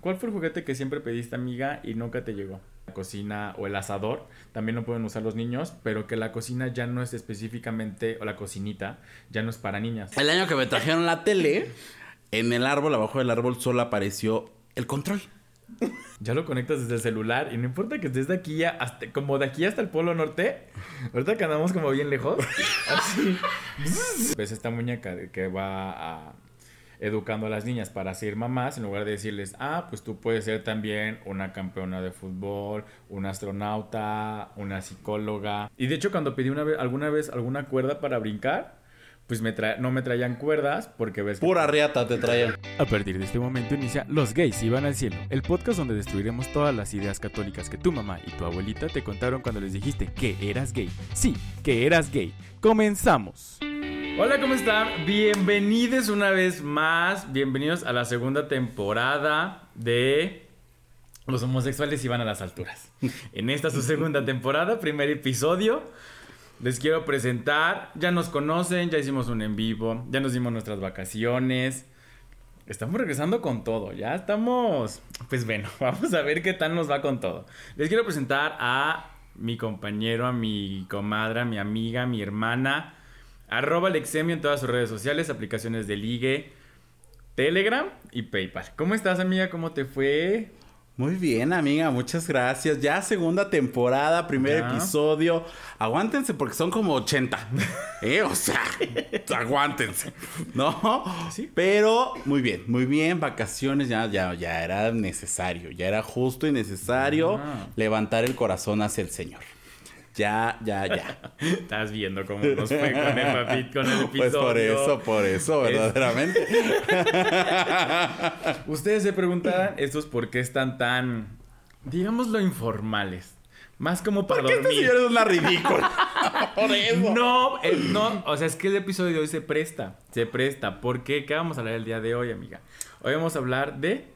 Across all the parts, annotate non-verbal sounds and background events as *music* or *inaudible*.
¿Cuál fue el juguete que siempre pediste, amiga, y nunca te llegó? La cocina o el asador, también lo pueden usar los niños, pero que la cocina ya no es específicamente, o la cocinita, ya no es para niñas. El año que me trajeron la tele, en el árbol, abajo del árbol, solo apareció el control. Ya lo conectas desde el celular y no importa que estés de aquí hasta, como de aquí hasta el Polo Norte, ahorita que andamos como bien lejos, así. *laughs* Pues esta muñeca que va a educando a las niñas para ser mamás, en lugar de decirles, ah, pues tú puedes ser también una campeona de fútbol, una astronauta, una psicóloga. Y de hecho cuando pedí una vez, alguna vez alguna cuerda para brincar, pues me no me traían cuerdas porque ves... Pura riata te traían. A partir de este momento inicia Los gays iban al cielo, el podcast donde destruiremos todas las ideas católicas que tu mamá y tu abuelita te contaron cuando les dijiste que eras gay. Sí, que eras gay. Comenzamos. Hola, ¿cómo están? Bienvenidos una vez más. Bienvenidos a la segunda temporada de Los homosexuales iban a las alturas. En esta su segunda temporada, primer episodio. Les quiero presentar, ya nos conocen, ya hicimos un en vivo, ya nos dimos nuestras vacaciones. Estamos regresando con todo, ya estamos... Pues bueno, *laughs* vamos a ver qué tal nos va con todo. Les quiero presentar a mi compañero, a mi comadre, a mi amiga, a mi hermana, Arroba Alexemio en todas sus redes sociales, aplicaciones de ligue, Telegram y PayPal. ¿Cómo estás, amiga? ¿Cómo te fue? Muy bien, amiga, muchas gracias. Ya segunda temporada, primer episodio. Aguántense porque son como 80. *laughs* ¿Eh? O sea, aguántense. ¿No? Sí. Pero muy bien, muy bien. Vacaciones ya, ya, ya era necesario. Ya era justo y necesario ah. levantar el corazón hacia el Señor. Ya, ya, ya. *laughs* Estás viendo cómo nos fue con el, con el episodio. Pues por eso, por eso, verdaderamente. *laughs* Ustedes se preguntarán, estos por qué están tan, digámoslo, informales. Más como para ¿Por qué este señor es una ridícula? *laughs* por eso. No, no, o sea, es que el episodio de hoy se presta, se presta. ¿Por qué? ¿Qué vamos a hablar el día de hoy, amiga? Hoy vamos a hablar de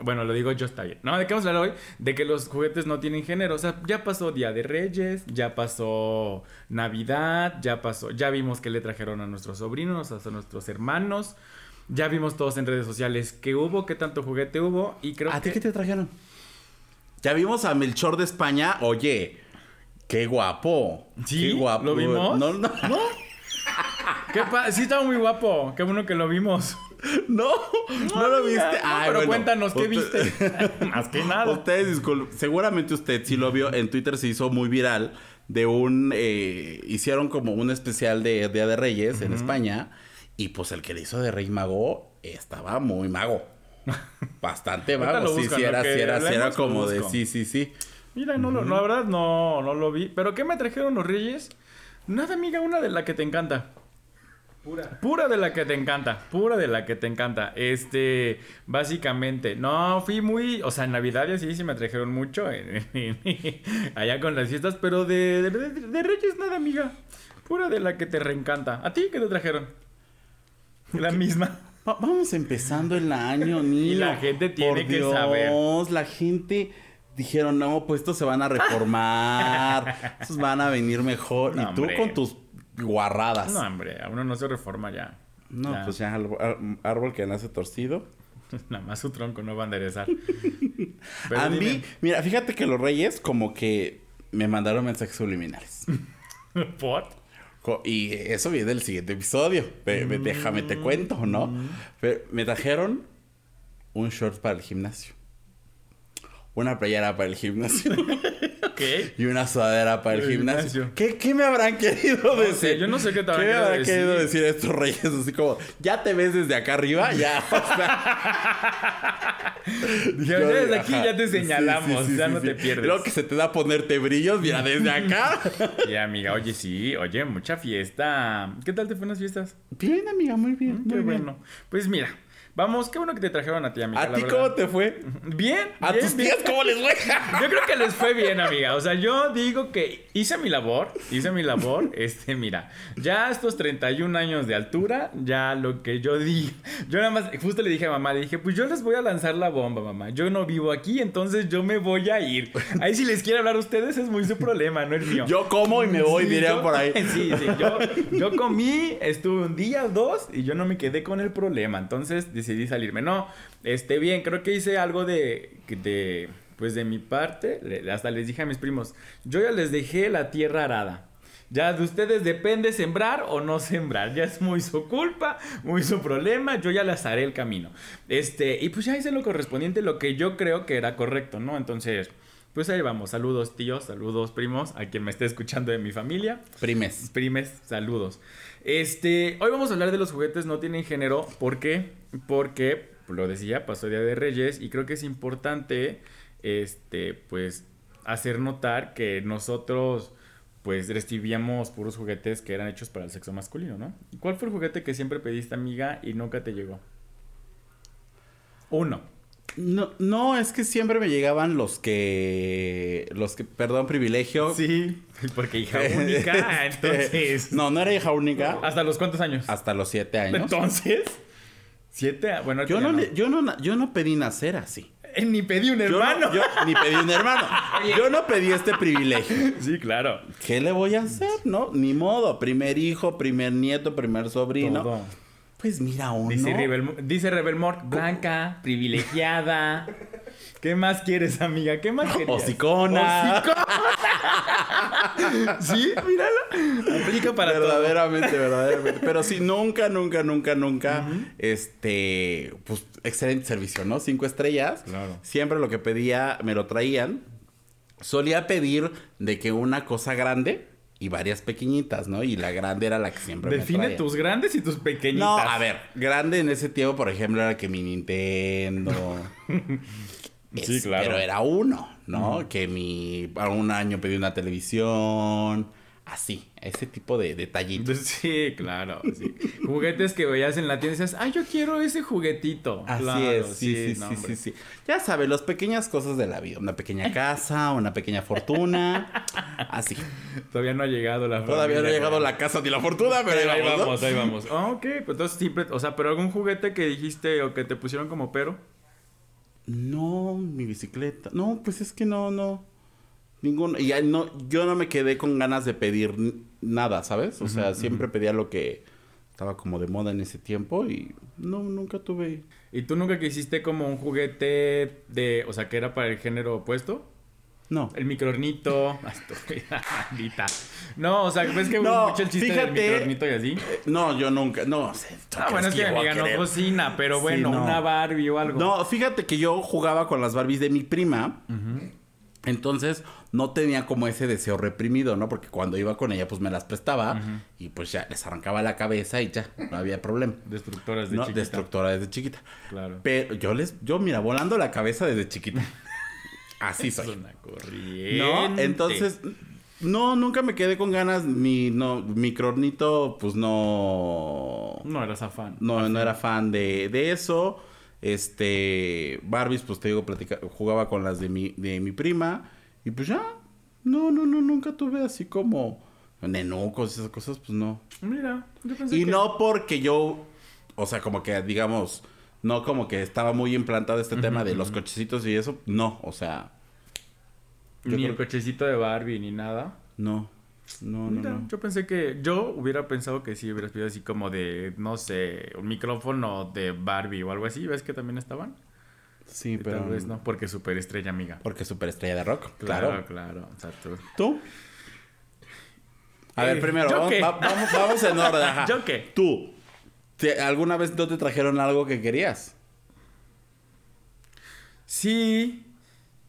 bueno, lo digo yo, está bien. No, ¿de qué vamos a hablar hoy? De que los juguetes no tienen género. O sea, ya pasó Día de Reyes, ya pasó Navidad, ya pasó. Ya vimos que le trajeron a nuestros sobrinos, a nuestros hermanos. Ya vimos todos en redes sociales qué hubo, qué tanto juguete hubo. Y creo ¿A ti qué te trajeron? Ya vimos a Melchor de España. Oye, qué guapo. Sí, qué guapo. ¿Lo vimos? No, no. ¿No? *laughs* ¿Qué sí, estaba muy guapo. Qué bueno que lo vimos. *laughs* No, no, lo viste. pero cuéntanos, ¿qué viste? *laughs* Más que nada. Ustedes, disculpen, seguramente usted sí lo vio. En Twitter se hizo muy viral de un... Eh, hicieron como un especial de Día de Reyes en España. Y pues el que le hizo de Rey Mago estaba muy mago. *laughs* Bastante mago. sí, sí, era, sí, era, sí, era como de sí, sí, sí. Mira, no, la verdad no, no lo vi. ¿Pero qué me trajeron los Reyes? Nada, amiga, una de la que te encanta. Pura. Pura de la que te encanta, pura de la que te encanta. Este, básicamente, no, fui muy, o sea, en Navidad y así sí me trajeron mucho, *laughs* allá con las fiestas, pero de, de, Reyes nada, amiga. Pura de la que te reencanta. ¿A ti qué te trajeron? La misma. vamos empezando el año, ni *laughs* Y la gente tiene que saber. La gente dijeron, no, pues estos se van a reformar, *laughs* estos van a venir mejor. y tú con tus guarradas. No, hombre, a uno no se reforma ya. No, pues ya árbol que nace torcido. *laughs* Nada más su tronco no va a enderezar. *laughs* a mí, mira, fíjate que los reyes como que me mandaron mensajes subliminales. *laughs* ¿Por? Y eso viene del siguiente episodio. Déjame te cuento, ¿no? Mm. Pero me trajeron un short para el gimnasio. Una playera para el gimnasio. *laughs* Y una sudadera para el, gimnasio. ¿Qué, ¿Qué, me habrán querido decir? yo no sé qué te habrán, ¿Qué me habrán querido decir estos reyes. Así como, ya te ves desde acá arriba, *laughs* ya. *laughs* Dijeron, desde aquí ya te señalamos, ya no te pierdes. Creo que se te da ponerte brillos, mira, desde acá. y amiga, oye, sí, oye, mucha fiesta. ¿Qué tal te fueron las fiestas? Bien, amiga, muy bien. Mm, qué bueno. Pues mira, Vamos, qué bueno que te trajeron a ti, amiga. ¿A ti cómo te fue? Bien. ¿A tus tías cómo les fue? *laughs* yo creo que les fue bien, amiga. O sea, yo digo que hice mi labor, hice mi labor. *laughs* Este, mira, ya estos 31 años de altura, ya lo que yo di, yo nada más, justo le dije a mamá, le dije, pues yo les voy a lanzar la bomba, mamá. Yo no vivo aquí, entonces yo me voy a ir. Ahí si les quiere hablar a ustedes es muy su problema, no el mío. Yo como y me voy, dirían por ahí. *laughs* Sí, sí, yo, yo comí, estuve un día, dos, y yo no me quedé con el problema. Entonces, decidí salirme. No, este, bien, creo que hice algo de, de pues de mi parte, hasta les dije a mis primos, yo ya les dejé la tierra arada. Ya de ustedes depende sembrar o no sembrar. Ya es muy su culpa, muy su problema. Yo ya les haré el camino. Este, y pues ya hice lo correspondiente, lo que yo creo que era correcto, ¿no? Entonces, pues ahí vamos. Saludos, tíos, saludos, primos, a quien me esté escuchando de mi familia. Primes. Primes, saludos. Este, hoy vamos a hablar de los juguetes no tienen género. ¿Por qué? Porque, lo decía, pasó Día de Reyes y creo que es importante, este, pues, hacer notar que nosotros pues recibíamos puros juguetes que eran hechos para el sexo masculino, ¿no? ¿Cuál fue el juguete que siempre pediste, amiga, y nunca te llegó? Uno. No, no, es que siempre me llegaban los que. Los que. Perdón, privilegio. Sí, *laughs* porque hija única, entonces. *laughs* No, no era hija única. ¿Hasta los cuántos años? Hasta los siete años. Entonces. Siete, bueno, yo no, yo no, yo no pedí nacer así. ni pedí un hermano. Yo, ni pedí un hermano. *laughs* Yo no pedí este privilegio. Sí, claro. ¿Qué le voy a hacer? No, ni modo. Primer hijo, primer nieto, primer sobrino. Pues mira uno. Dice Rebel, dice Rebel Blanca, privilegiada. ¿Qué más quieres, amiga? ¿Qué más quieres? Hocicona. *laughs* sí, míralo. Aplica para verdaderamente, verdaderamente. Pero sí, nunca, nunca, nunca, nunca. Este, pues, excelente servicio, ¿no? Cinco estrellas. Claro. Siempre lo que pedía me lo traían. Solía pedir de que una cosa grande y varias pequeñitas, ¿no? Y la grande era la que siempre Define tus grandes y tus pequeñitas. No, a ver, grande en ese tiempo, por ejemplo, era que mi Nintendo. *laughs* sí, claro. Pero era uno, ¿no? Que mi. A un año pedí una televisión. Así, ese tipo de detallitos. *laughs* Sí, claro. Juguetes que veías en la tienda y dices, ay, yo quiero ese juguetito. Así es, sí, sí, sí, sí, Ya sabes, las pequeñas cosas de la vida. Una pequeña casa, una pequeña fortuna. *laughs* así. Todavía no ha llegado la Todavía no ha llegado la casa ni la fortuna, pero ahí, vamos, ahí vamos. Ah, *laughs* ok, pues entonces siempre, o sea, pero algún juguete que dijiste o que te pusieron como pero. No, mi bicicleta. No, pues es que no, no. Ninguno. Y no, yo no me quedé con ganas de pedir nada, ¿sabes? O sea, siempre pedía lo que estaba como de moda en ese tiempo y no, nunca tuve. ¿Y tú nunca quisiste como un juguete de, o sea, que era para el género opuesto? No. El microornito. *laughs* no, o sea, ¿ves que no, mucho el chiste del microornito y así? No, yo nunca. No, ah, bueno, es que mi amiga no cocina, pero bueno, una Barbie o algo. No, fíjate que yo jugaba con las Barbies de mi prima. Entonces, no tenía como ese deseo reprimido, ¿no? Porque cuando iba con ella, pues me las prestaba y pues ya les arrancaba la cabeza y ya, no había problema. Destructoras de no, chiquita. Destructora desde chiquita. Claro. Pero yo les, yo mira, volando la cabeza desde chiquita. *laughs* Así soy. Es una corriente. No, entonces, no, nunca me quedé con ganas. Mi, no, mi cronito, pues no. No eras fan. No, no era fan de, de eso. Este. Barbies, pues te digo, jugaba con las de mi, de mi prima. Y pues ya. No, no, no, nunca tuve así como. Nenucos, esas cosas, pues no. Mira, yo pensé Y no porque yo. O sea, como que digamos no como que estaba muy implantado este tema de los cochecitos y eso. No, o sea. Ni el cochecito de Barbie ni nada. No. No, no, no. Yo pensé que. Yo hubiera pensado que sí hubieras pedido así como de. No sé, un micrófono de Barbie o algo así. ¿Ves que también estaban? Sí, pero. Tal vez no, porque superestrella, amiga. Porque superestrella de rock. Claro, claro. tú. ¿Tú? A ver, eh, primero, vamos, vamos, en orden. *laughs* ¿Yo qué? Tú. ¿Alguna vez no te trajeron algo que querías? Sí.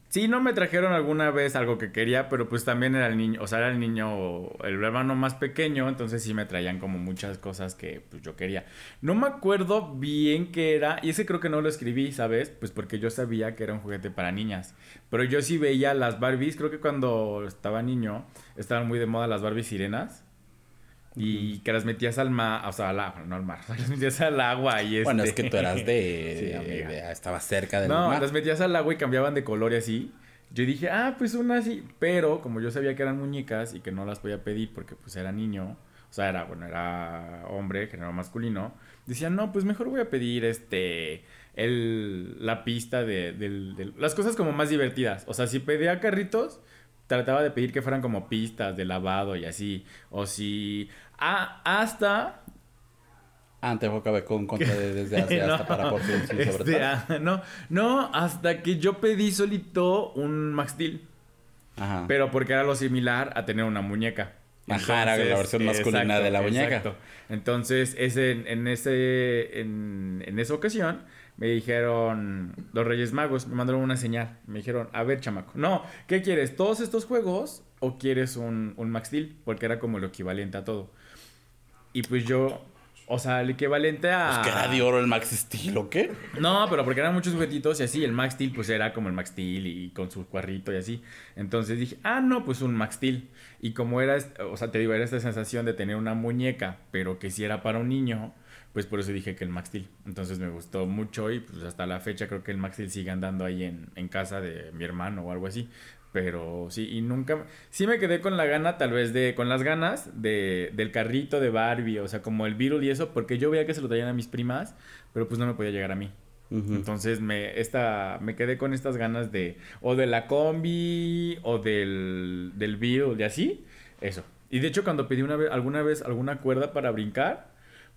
Sí, no me trajeron alguna vez algo que quería, pero pues también era el niño, o sea, era el niño, el hermano más pequeño, entonces sí me traían como muchas cosas que pues yo quería. No me acuerdo bien qué era, y ese creo que no lo escribí, ¿sabes? Pues porque yo sabía que era un juguete para niñas, pero yo sí veía las Barbies, creo que cuando estaba niño estaban muy de moda las Barbies sirenas. Y que las metías al mar, o sea, al agua, no al mar, *laughs* las metías al agua y Bueno, es que tú eras de... *laughs* sí, estaba cerca del no, las metías al agua y cambiaban de color y así. Yo dije, ah, pues una así. Pero como yo sabía que eran muñecas y que no las podía pedir porque pues era niño, o sea, era, bueno, era hombre, género masculino, decía, no, pues mejor voy a pedir este, el, la pista de, de, las cosas como más divertidas. O sea, si pedía carritos, trataba de pedir que fueran como pistas de lavado y así. O si Ah, hasta te acabé con contra *laughs* de desde hace hasta para por este, sobre ah, no, no, hasta que yo pedí solito un Max Steel. Ajá. Pero porque era lo similar a tener una muñeca. Ajá, era la versión masculina de la muñeca. Exacto. Entonces, ese, en, ese, en, en, esa ocasión, me dijeron los Reyes Magos, me mandaron una señal. Me dijeron, a ver, chamaco, no, ¿qué quieres? ¿Todos estos juegos o quieres un, un Max Steel? Porque era como lo equivalente a todo. Y pues yo o sea, el equivalente a. Pues que era de oro el Max Steel o qué? No, pero porque eran muchos juguetitos y así. El Max Steel, pues era como el Max Steel y con su cuarrito y así. Entonces dije, ah, no, pues un Max Steel. Y como era, o sea, te digo, era esta sensación de tener una muñeca, pero que si era para un niño, pues por eso dije que el Max Steel. Entonces me gustó mucho y pues hasta la fecha creo que el Max Steel sigue andando ahí en, en casa de mi hermano o algo así. Pero sí, y nunca. Sí me quedé con la gana, tal vez, de. Con las ganas de, del carrito de Barbie, o sea, como el Beetle y eso, porque yo veía que se lo traían a mis primas, pero pues no me podía llegar a mí. Entonces me, esta, me quedé con estas ganas de. O de la combi, o del, del Beetle, y así. Eso. Y de hecho, cuando pedí una vez, alguna vez alguna cuerda para brincar,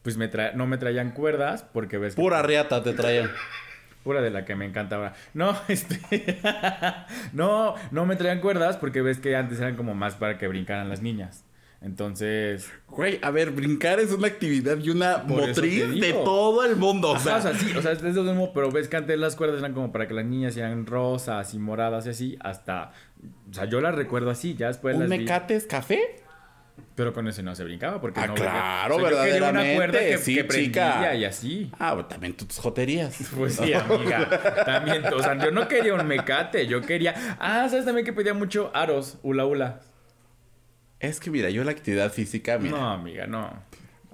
pues me no me traían cuerdas, porque ves. Pura riata te traían. *laughs* Pura de la que me encanta ahora. No, *laughs* este. no, no me traían cuerdas porque ves que antes eran como más para que brincaran las niñas. Entonces. Güey, a ver, brincar es una actividad y una motriz de todo el mundo. o sea, sí, o sea, es lo mismo, pero ves que antes las cuerdas eran como para que las niñas sean rosas y moradas y así, hasta. O sea, yo las recuerdo así, ya después ¿Un mecate es café? Pero con ese no se brincaba porque ah, no claro, o verdaderamente. una cuerda que, sí, que y así. Ah, pues también tus joterías. *laughs* Pues sí, amiga. también, o sea, yo no quería un mecate, yo quería. Ah, ¿sabes también que pedía mucho aros, hula hula? Es que mira, yo la actividad física, mira. No, amiga, no.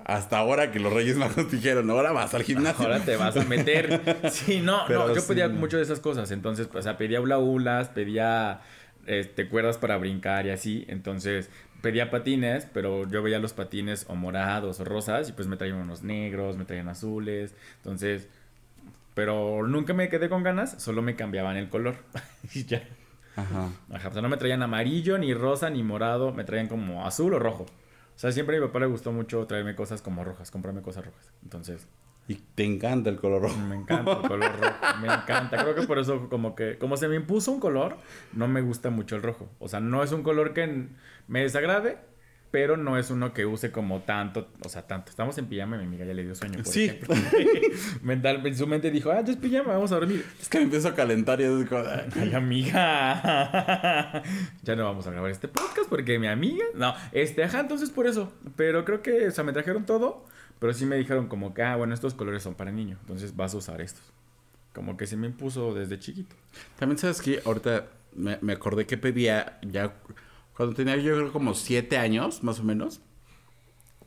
Hasta ahora que los Reyes Magos dijeron, ahora vas al gimnasio. Ahora te vas a meter. *laughs* Sí, no, no, yo pedía mucho de esas cosas. Entonces, o sea, pedía hula hulas, pedía este, cuerdas para brincar y así. Entonces, pedía patines, pero yo veía los patines o morados o rosas y pues me traían unos negros, me traían azules. Entonces, pero nunca me quedé con ganas, solo me cambiaban el color. *laughs* y ya. Ajá. Ajá. O sea, no me traían amarillo, ni rosa, ni morado, me traían como azul o rojo. O sea, siempre a mi papá le gustó mucho traerme cosas como rojas, comprarme cosas rojas. Entonces, y te encanta el color rojo. Me encanta el color rojo. Me encanta. Creo que por eso, como que, como se me impuso un color, no me gusta mucho el rojo. O sea, no es un color que me desagrade, pero no es uno que use como tanto, o sea, tanto. Estamos en pijama y mi amiga ya le dio sueño. Por sí. *laughs* Mental, en su mente dijo, ah, ya es pijama, vamos a dormir. Es que me empiezo a calentar y es como, *laughs* ay, amiga. *laughs* ya no vamos a grabar este podcast porque mi amiga, no, este, ajá, entonces por eso. Pero creo que, o sea, me trajeron todo pero sí me dijeron como que, ah, bueno, estos colores son para niño, entonces vas a usar estos. Como que se me impuso desde chiquito. También sabes que ahorita me, acordé que pedía ya cuando tenía yo creo como siete años, más o menos,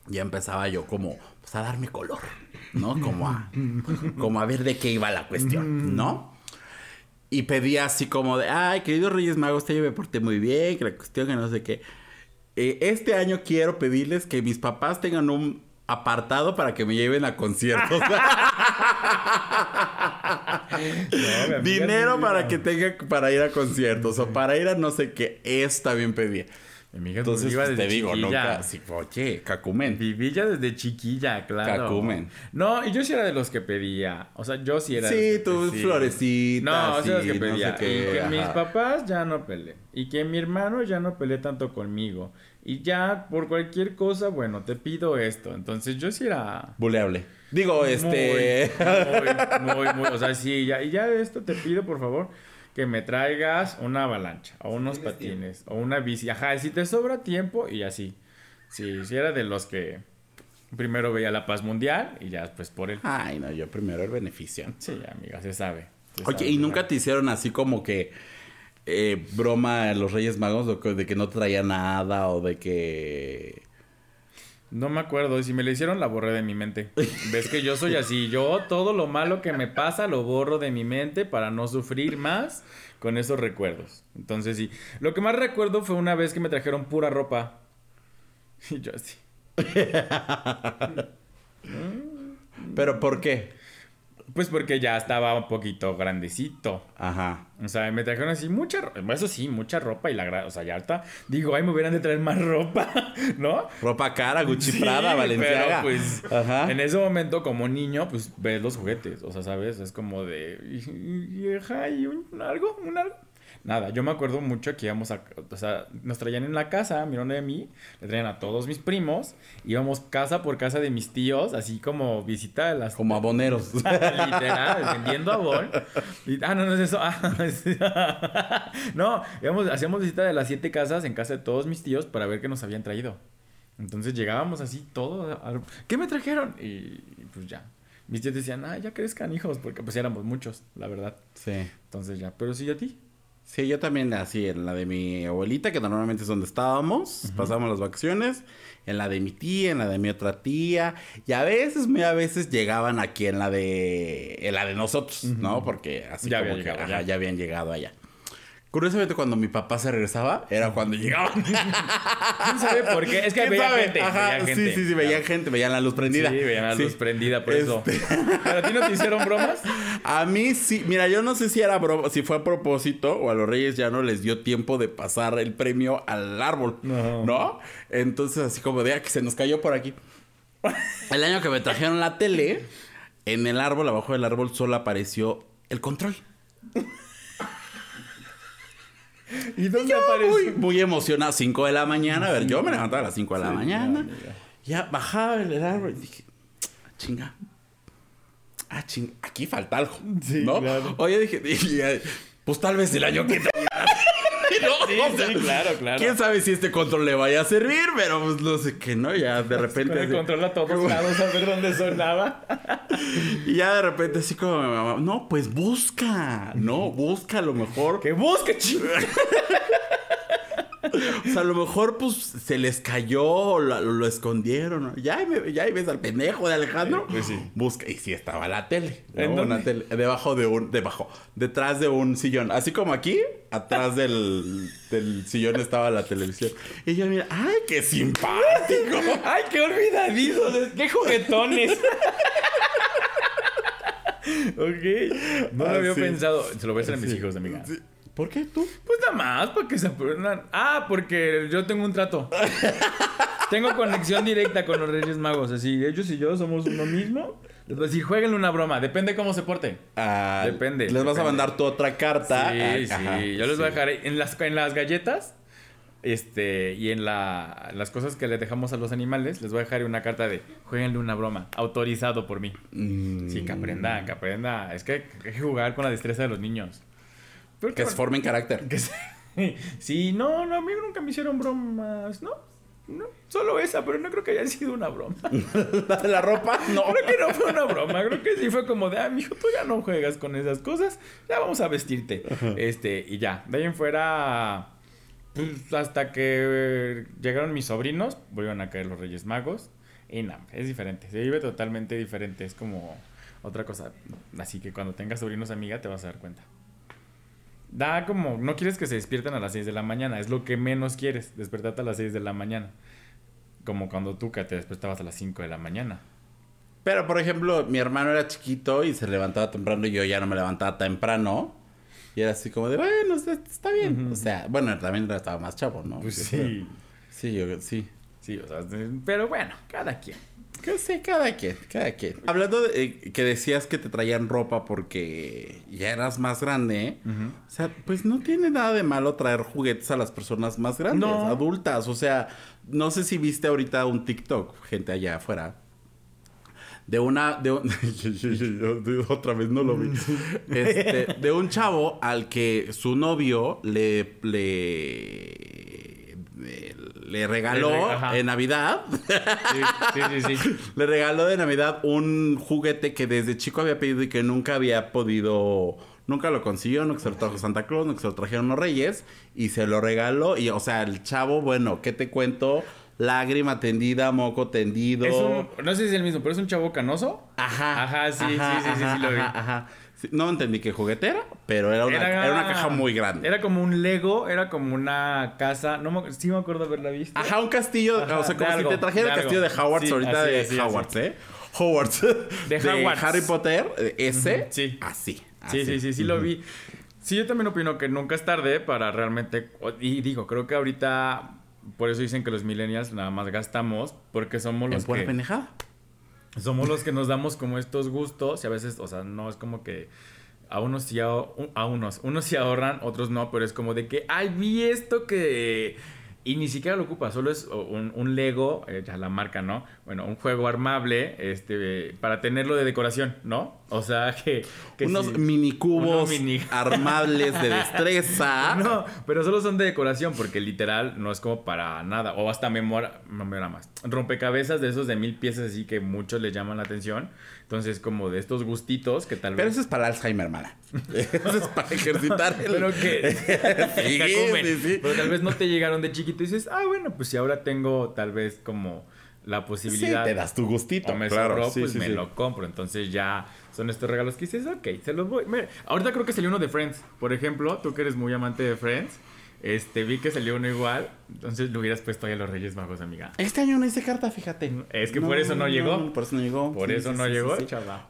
ya empezaba yo como pues, a darme color, ¿no? Como a, *laughs* como a ver de qué iba la cuestión, ¿no? Y pedía así como de, ay, querido Reyes Magos, te me porté muy bien, que la cuestión que no sé qué. Eh, este año quiero pedirles que mis papás tengan un apartado para que me lleven a conciertos. *laughs* Dinero para que tenga para ir a conciertos o para ir a no sé qué. Está bien pedía. amiga Entonces pues, te digo, nunca. Sí, oye, cacumen. Viví ya desde chiquilla, claro. Cacumen. No, y yo sí era de los que pedía. O sea, yo sí era. Sí, tú florecitas. No, sí, los que pedía. y que mis papás ya no peleé. Y que mi hermano ya no peleé tanto conmigo. Y ya por cualquier cosa, bueno, te pido esto. Entonces yo sí era... Buleable. Digo, este... *laughs* Muy, muy, muy, O sea, sí, ya, y ya de esto te pido, por favor, que me traigas una avalancha, o unos patines, o una bici. Ajá, si te sobra tiempo, y así. Sí, sí era de los que primero veía la paz mundial y ya pues por el... Ay, no, yo primero el beneficio. Sí, amiga, se sabe. Oye, ¿y nunca te hicieron así como que eh, broma en los Reyes Magos de que no traía nada o de que... No me acuerdo, si me lo hicieron la borré de mi mente. Ves que yo soy así, yo todo lo malo que me pasa lo borro de mi mente para no sufrir más con esos recuerdos. Entonces sí, lo que más recuerdo fue una vez que me trajeron pura ropa. *laughs* Y yo así. *laughs* ¿Pero por qué? Pues porque ya estaba un poquito grandecito. Ajá. O sea, me trajeron así mucha ropa. Eso sí, mucha ropa y la O sea, ya está. Digo, ay, me hubieran de traer más *laughs* ropa, ¿no? Ropa cara, Gucci *laughs* Prada, Valenciaga. Pero pues, Ajá. en ese momento, como niño, pues ves los juguetes. O sea, ¿sabes? Es como de. Y, y un algo, un algo. Nada, yo me acuerdo mucho que íbamos a, o sea, nos traían en la casa, mirón de mí, le traían a todos mis primos, íbamos casa por casa de mis tíos, así como visita de las... Como aboneros. *laughs* Literal, vendiendo abón. ah, no, no es eso. Ah, *laughs* *laughs* no, íbamos, hacíamos visita de las siete casas en casa de todos mis tíos para ver qué nos habían traído. Entonces llegábamos así todo, ¿qué me trajeron? Y pues ya, mis tíos decían, ah, ya crezcan hijos, porque pues éramos muchos, la verdad. Sí. Entonces ya, pero sí a ti. Sí, yo también así, en la de mi abuelita, que normalmente es donde estábamos, pasamos las vacaciones, en la de mi tía, en la de mi otra tía, y a veces, muy a veces llegaban aquí en la de, en la de nosotros, ¿no? Porque así ya como que, ya habían llegado allá. Curiosamente, cuando mi papá se regresaba, era cuando llegaban. *laughs* ¿Quién sabe por qué? Es que veía gente, veía gente, Sí, sí, sí, veían gente, veían la luz prendida. Sí, veían la luz prendida, por eso. Este *laughs* ¿Pero a ti no te hicieron bromas? *laughs* A mí sí. Mira, yo no sé si era broma, si fue a propósito o a los Reyes ya no les dio tiempo de pasar el premio al árbol. No. ¿No? Entonces, así como de, ah, que se nos cayó por aquí. El año que me trajeron la tele, en el árbol, abajo del árbol, solo apareció el control. ¿Y dónde apareció? Muy, emocionado, 5 de la mañana. A ver, yo me levantaba a las 5 de la mañana. Ya, bajaba el árbol y dije, chinga. Ah, chinga, aquí falta algo. Sí, ¿no? Oye, dije, *laughs* dije, pues tal vez el año que sí, claro, claro. Quién sabe si este control le vaya a servir, pero pues no sé qué, ¿no? Ya de repente. El control a todos *laughs* lados a ver dónde sonaba. *laughs* y ya de repente así como mi mamá, no, pues busca, ¿no? Busca lo mejor. Que busque, chico. *laughs* O sea, a lo mejor pues se les cayó o lo, escondieron. Ya, ya ves al pendejo de Alejandro. pues sí. Busca. Y sí estaba la tele. Una tele. Debajo de un. Debajo. Detrás de un sillón. Así como aquí, atrás del, del sillón estaba la televisión. Y yo mira, ¡ay, qué simpático! *laughs* ¡Ay, qué olvidadizo! ¡Qué juguetones! *laughs* ok. No lo había pensado. Se lo voy a hacer a mis hijos, amiga. Sí. ¿Por qué tú? Pues nada más, para que se aprendan. Ah, porque yo tengo un trato. *laughs* tengo conexión directa con los Reyes Magos. Así, ellos y yo somos uno mismo. A decir, jueguenle una broma. Depende cómo se porte. Ah, depende. Les vas a mandar tu otra carta. Sí, sí. Yo les voy a dejar en las, en las galletas. Este, y en la, las cosas que le dejamos a los animales, les voy a dejar una carta de jueguenle una broma, autorizado por mí. Mm. Sí, que aprendan, que aprenda. Es que hay que jugar con la destreza de los niños que se formen carácter. *laughs* sí, no, no, a mí nunca me hicieron bromas, ¿no? No, solo esa, pero no creo que haya sido una broma. *laughs* ¿La de la ropa? No. Creo que no fue una broma. Creo que sí fue como de, ah, mijo, tú ya no juegas con esas cosas. Ya vamos a vestirte. Este, y ya. De ahí en fuera, pues hasta que llegaron mis sobrinos, volvieron a caer los Reyes Magos. Y nada, es diferente. Se vive totalmente diferente. Es como otra cosa. Así que cuando tengas sobrinos, amiga, te vas a dar cuenta da como, no quieres que se despierten a las 6 de la mañana, es lo que menos quieres, despertarte a las 6 de la mañana. Como cuando tú que te despertabas a las 5 de la mañana. Pero, por ejemplo, mi hermano era chiquito y se levantaba temprano y yo ya no me levantaba temprano. Y era así como de, bueno, está bien. O sea, bueno, también estaba más chavo, ¿no? Pues sí. Sí, yo, sí. Sí, o sea, pero bueno, cada quien. Que sí, cada quien, cada quien. Hablando de eh, que decías que te traían ropa porque ya eras más grande, o sea, pues no tiene nada de malo traer juguetes a las personas más grandes, adultas. O sea, no sé si viste ahorita un TikTok, gente allá afuera. De una, de *laughs* otra vez no lo vi. *laughs* Este, de un chavo al que su novio le, le le regaló en Navidad. Sí, sí, sí, *laughs* le regaló de Navidad un juguete que desde chico había pedido y que nunca había podido. Nunca lo consiguió, no que se lo trajo Santa Claus, no que se lo trajeron los Reyes. Y se lo regaló. Y, o sea, el chavo, bueno, ¿qué te cuento? Lágrima tendida, moco tendido. no sé si es el mismo, pero es un chavo canoso. Ajá. Ajá, sí, sí, sí, sí, sí, lo vi. Ajá no entendí qué juguetera, pero era una, era, una, caja muy grande. Era como un Lego, era como una casa. No me, sí me acuerdo haberla visto. Ajá, un castillo. o sea, como si te trajera el castillo de Howard ahorita de Howard, ¿eh? Hogwarts de, Harry Potter, ese, sí. así. Sí, sí, sí, sí lo vi. Sí, yo también opino que nunca es tarde para realmente. Y digo, creo que ahorita. Por eso dicen que los millennials nada más gastamos. Porque somos los que. pendejada. Somos los que nos damos como estos gustos. Y a veces, o sea, no es como que. A unos sí, a, a unos. Unos sí ahorran, otros no. Pero es como de que. Ay, vi esto que y ni siquiera lo ocupa, solo es un, Lego, eh, ya la marca, ¿no? Bueno, un juego armable este, para tenerlo de decoración, ¿no? O sea, *laughs* que... unos mini cubos *laughs* armables de destreza. No, pero solo son de decoración porque literal no es como para nada. O hasta memoria, memoria más. Rompecabezas de esos de mil piezas así que muchos les llaman la atención. Entonces, como de estos gustitos que tal vez... Pero eso es para Alzheimer, hermana. *laughs* eso es para ejercitar el... Pero que... *laughs* sí, sí, Pero tal vez no te llegaron de chiquito y dices, ah, bueno, pues si ahora tengo tal vez como la posibilidad... Sí, te das tu gustito, o me claro. pues me lo compro. Entonces ya son estos regalos que dices, ok, se los voy... ahorita creo que salió uno de Friends. Por ejemplo, tú que eres muy amante de Friends... Este, vi que salió uno igual, entonces lo hubieras puesto ahí a los Reyes Magos, amiga. Este año no hice carta, fíjate. Es que por eso no, llegó. por eso no llegó. Por eso no llegó,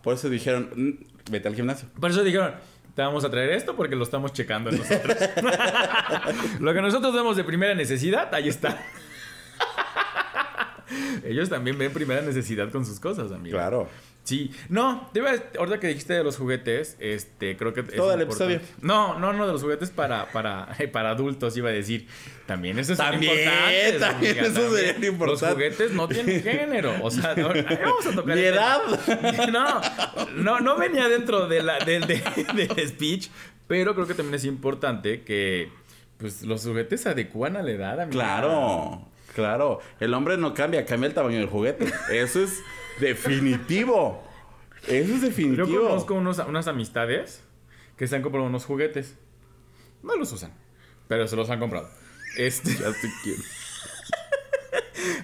Por eso dijeron, mm, vete al gimnasio. Por eso dijeron, te vamos a traer esto porque lo estamos checando nosotros. *laughs* lo que nosotros vemos de primera necesidad, ahí está. *laughs* Ellos también ven primera necesidad con sus cosas, amiga. Claro. Sí, no, debe, ahorita que dijiste de los juguetes, este, creo que... Todo el episodio. No, no, no, de los juguetes para, para, *laughs* para adultos, iba a decir. También eso es importante. También eso sería importante. Los juguetes no tienen *laughs* género. O sea, vamos a tocar... Mi edad. No, no, no venía dentro de la, *laughs* del, speech, pero creo que también es importante que, pues, los juguetes se adecúan a la edad, amiga. Claro, claro. El hombre no cambia, cambia el tamaño del juguete. Eso es... Definitivo. Eso es definitivo. Yo conozco unos, unas amistades que se han comprado unos juguetes. No los usan, pero se los han comprado. Este. Ya te quiero. *laughs*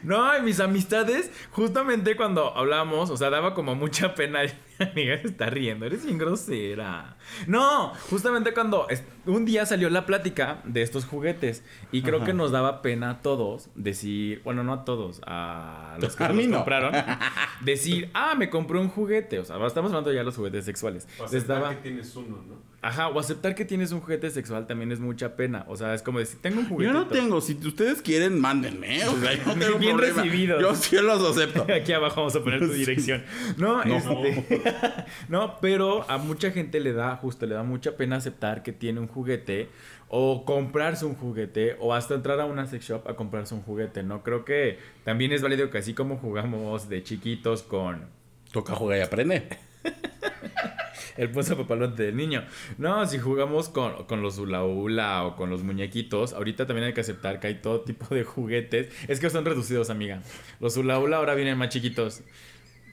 No, mis amistades, justamente cuando hablamos, o sea, daba como mucha pena. *laughs* Mi amiga se está riendo, eres bien grosera. No, justamente cuando un día salió la plática de estos juguetes y creo que nos daba pena a todos decir, bueno, no a todos, a los que los compraron, *laughs* decir, ah, me compré un juguete. O sea, estamos hablando ya de los juguetes sexuales. O aceptar que tienes uno, ¿no? Ajá, o aceptar que tienes un juguete sexual también es mucha pena. O sea, es como decir, tengo un juguete. Yo no tengo, si ustedes quieren, mándenme. O sea, yo no *laughs* tengo Bien recibido. Yo sí los acepto. Aquí abajo vamos a poner tu dirección. No, no. Este, *laughs* no, pero a mucha gente le da, justo, le da mucha pena aceptar que tiene un juguete o comprarse un juguete o hasta entrar a una sex shop a comprarse un juguete, ¿no? Creo que también es válido que así como jugamos de chiquitos con... Toca jugar y aprende. *laughs* el puesto papalote del niño. No, si jugamos con, con los hula hula o con los muñequitos, ahorita también hay que aceptar que hay todo tipo de juguetes. Es que son reducidos, amiga. Los hula hula ahora vienen más chiquitos.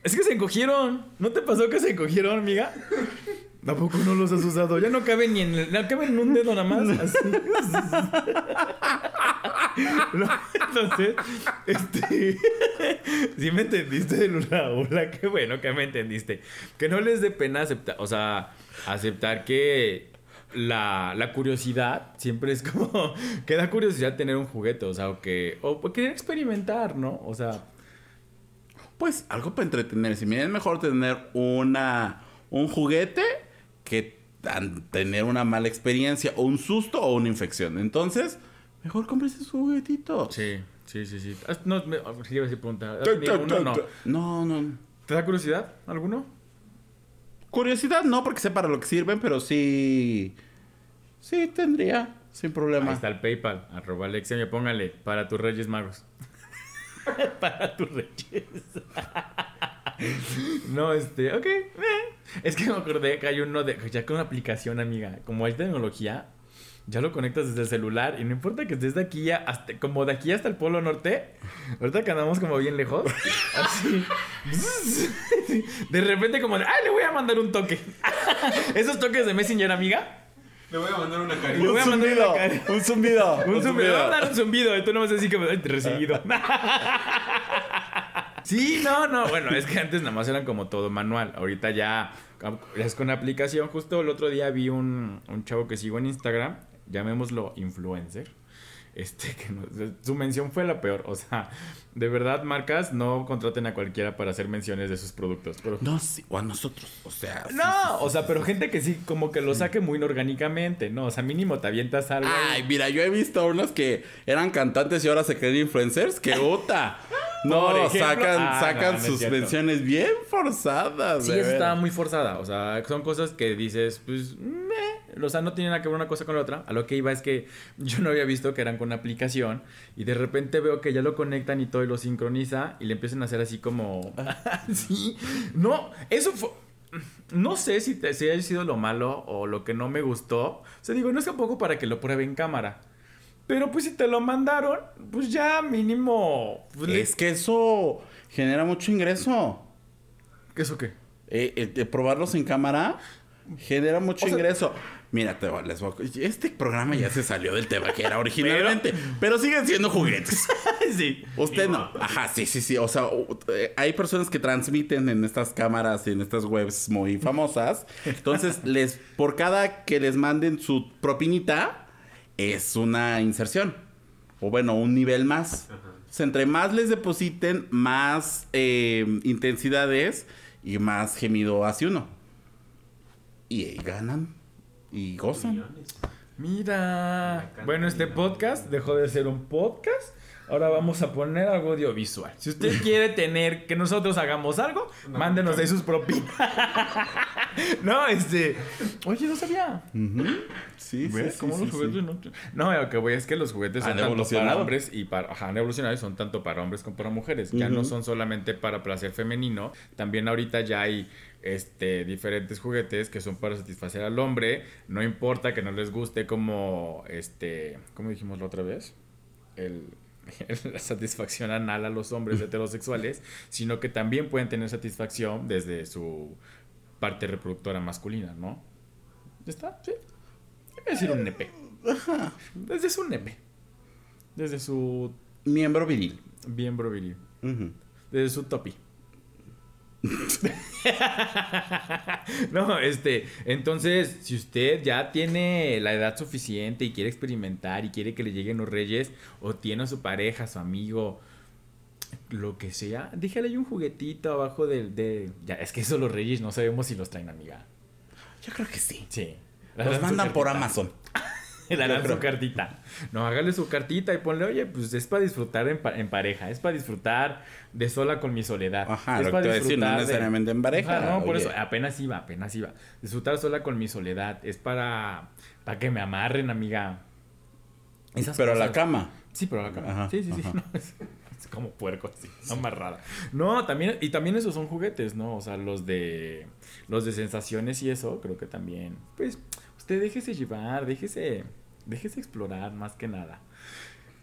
Es que se encogieron. ¿No te pasó que se encogieron, amiga? Tampoco no los has usado. Ya no caben ni en, no caben en un dedo nada más. Así. Entonces, este. Si me entendiste Lula Hola, qué bueno que me entendiste. Que no les dé pena aceptar, o sea, aceptar que la, la, curiosidad siempre es como *laughs* que da curiosidad tener un juguete, o sea, o que o querer experimentar, ¿no? O sea, pues algo para entretenerse. Si es mejor tener una un juguete que tener una mala experiencia o un susto o una infección. Entonces, mejor cómprese su juguetito. Sí, sí, sí, sí. No, me, iba a decir preguntar. No, no. ¿Te da curiosidad alguno? Curiosidad no, porque sé para lo que sirven, pero sí. Sí, tendría, sin problema. Ahí está el PayPal, arroba Alexia, póngale para tus Reyes Magos. *laughs* para tus Reyes. *laughs* no, este, ok. Eh. Es que me acordé que hay uno de. Ya con una aplicación, amiga. Como hay tecnología, ya lo conectas desde el celular. Y no importa que estés de aquí hasta. Como de aquí hasta el Polo Norte. Ahorita que andamos como bien lejos. Así. *laughs* De repente, como de. ¡Ay, le voy a mandar un toque! Esos toques de Messenger, amiga. Le voy a mandar una carita. Le voy a mandar zumbido, una Un zumbido. Un, zumbido. Le voy a mandar un zumbido. Y tú no vas a decir que me recibido. *laughs* Sí, no, no. Bueno, es que antes nada más eran como todo manual. Ahorita ya es con aplicación. Justo el otro día vi un, un chavo que sigo en Instagram, llamémoslo influencer. Este, *laughs* que no- su mención fue la peor. O sea, de verdad, marcas, no contraten a cualquiera para hacer menciones de sus productos. Pero, No, sí, o a nosotros. O sea. no, sí, sí, o sea, pero gente que sí, como que lo saque muy inorgánicamente, ¿no? O sea, mínimo te avientas algo. Ay, mira, yo he visto unos que eran cantantes y ahora se creen influencers. ¡Qué *laughs* puta! No, ejemplo- sacan, Ah, sacan no sus menciones bien forzadas. Sí, estaba muy forzada. O sea, son cosas que dices, pues, meh. O sea, no tienen nada que ver una cosa con la otra. A lo que iba es que *laughs* yo no había visto que eran con una aplicación y de repente veo que ya lo conectan y todo y lo sincroniza y le empiezan a hacer así como... *laughs* sí. No, eso fue... No sé si, te, si haya sido lo malo o lo que no me gustó. O sea, digo, no es tampoco para que lo pruebe en cámara. Pero pues si te lo mandaron, pues ya mínimo... pues, Es que eso genera mucho ingreso. ¿Eso qué? Eh, eh, de probarlos en cámara genera mucho O sea- ingreso. Mira, te voy- les voy a- Este programa ya se salió del tema que era *laughs* originalmente. pero, siguen siendo juguetes. *laughs* sí. Usted no. Ajá, sí, sí, sí. O sea, eh, hay personas que transmiten en estas cámaras y en estas webs muy famosas. Entonces, *laughs* les, por cada que les manden su propinita, es una inserción. O bueno, un nivel más. O sea, entre más les depositen, más eh, intensidades y más gemido hace uno. Y ahí ganan. Y gozan. Millones. Mira. Bueno, este podcast dejó de ser un podcast. Ahora vamos a poner algo audiovisual. Si usted *laughs* quiere tener que nosotros hagamos algo, Una mándenos webcam. ahí sus propinas. *laughs* no, este. Oye, no sabía. Sí, sí, ¿Ves? sí, ¿Cómo sí, los sí. juguetes no? No, lo que voy es que los juguetes Han son tanto para hombres y para. Ajá, han evolucionado y son tanto para hombres como para mujeres. Ya no son solamente para placer femenino. También ahorita ya hay este, diferentes juguetes que son para satisfacer al hombre. No importa que no les guste como. Este. ¿Cómo dijimos la otra vez? El. *laughs* La satisfacción anal a los hombres heterosexuales, sino que también pueden tener satisfacción desde su parte reproductora masculina, ¿no? ¿Ya está? Sí. Voy a decir un nepe. Desde su nepe. Desde su Miembro viril. miembro viril. Desde su topi. *laughs* no, este, entonces, si usted ya tiene la edad suficiente y quiere experimentar y quiere que le lleguen los reyes, o tiene a su pareja, su amigo, lo que sea, déjale ahí un juguetito abajo del, de... Ya, es que eso los reyes no sabemos si los traen, amiga. Yo creo que sí. Sí. Los *laughs* mandan por Amazon. *laughs* Le su cartita. No, hágale su cartita y ponle, oye, pues es para disfrutar en, pa- en pareja, es para disfrutar de sola con mi soledad. Ajá, es lo que para te iba a decir, no disfrutar de- necesariamente en pareja, Ajá, no, por eso, apenas iba, apenas iba. Disfrutar sola con mi soledad, es para, para que me amarren, amiga. Esas Pero a la cama. Sí, pero a la cama. Ajá, sí, sí, sí. *laughs* no, es, es como puerco, así, amarrada. No, también, y también esos son juguetes, ¿no? O sea, los de, los de sensaciones y eso, creo que también, pues, usted déjese llevar, déjese, déjese explorar más que nada.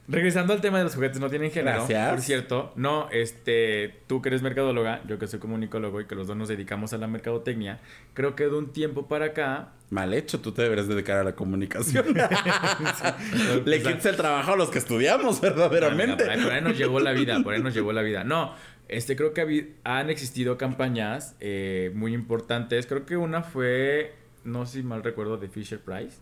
Regresando al tema de los juguetes, no tienen género. Gracias. Por cierto, no, este, tú que eres mercadóloga, yo que soy comunicólogo y que los dos nos dedicamos a la mercadotecnia, creo que de un tiempo para acá, Mal hecho, tú te deberías dedicar a la comunicación. *laughs* Le quitas el trabajo a los que estudiamos, *laughs* verdaderamente. Por ahí, por ahí nos llevó la vida, por ahí nos llevó la vida. No, este, creo que han existido campañas eh, muy importantes. Creo que una fue, no sé si mal recuerdo, de Fisher Price,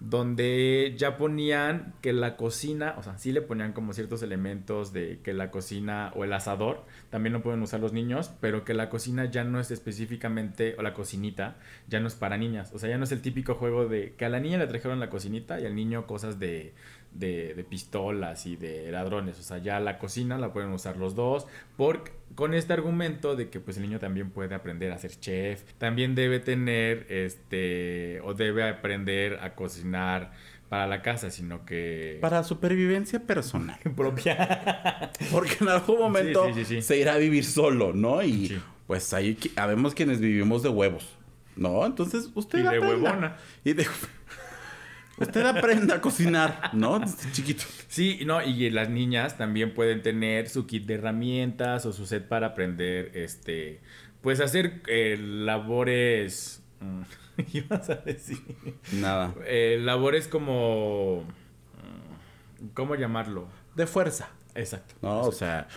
donde ya ponían que la cocina, o sea, sí le ponían como ciertos elementos de que la cocina o el asador también lo pueden usar los niños, pero que la cocina ya no es específicamente, o la cocinita, ya no es para niñas. O sea, ya no es el típico juego de que a la niña le trajeron la cocinita y al niño cosas de, de, de pistolas y de ladrones. O sea, ya la cocina la pueden usar los dos. Por, con este argumento de que pues el niño también puede aprender a ser chef. También debe tener este. o debe aprender a cocinar para la casa, sino que. Para supervivencia personal. *laughs* propia. Porque en algún momento Sí, sí, sí, sí. se irá a vivir solo, ¿no? Y pues ahí habemos quienes vivimos de huevos, ¿no? Entonces usted Y de huevona. Y de Usted aprenda a cocinar, ¿no? Desde chiquito. Sí, no, y las niñas también pueden tener su kit de herramientas o su set para aprender, este, pues hacer eh, labores, mm, *laughs* ibas a decir, Nada. Eh, labores como, mm, ¿cómo llamarlo? De fuerza, Exacto. ¿no? O sea,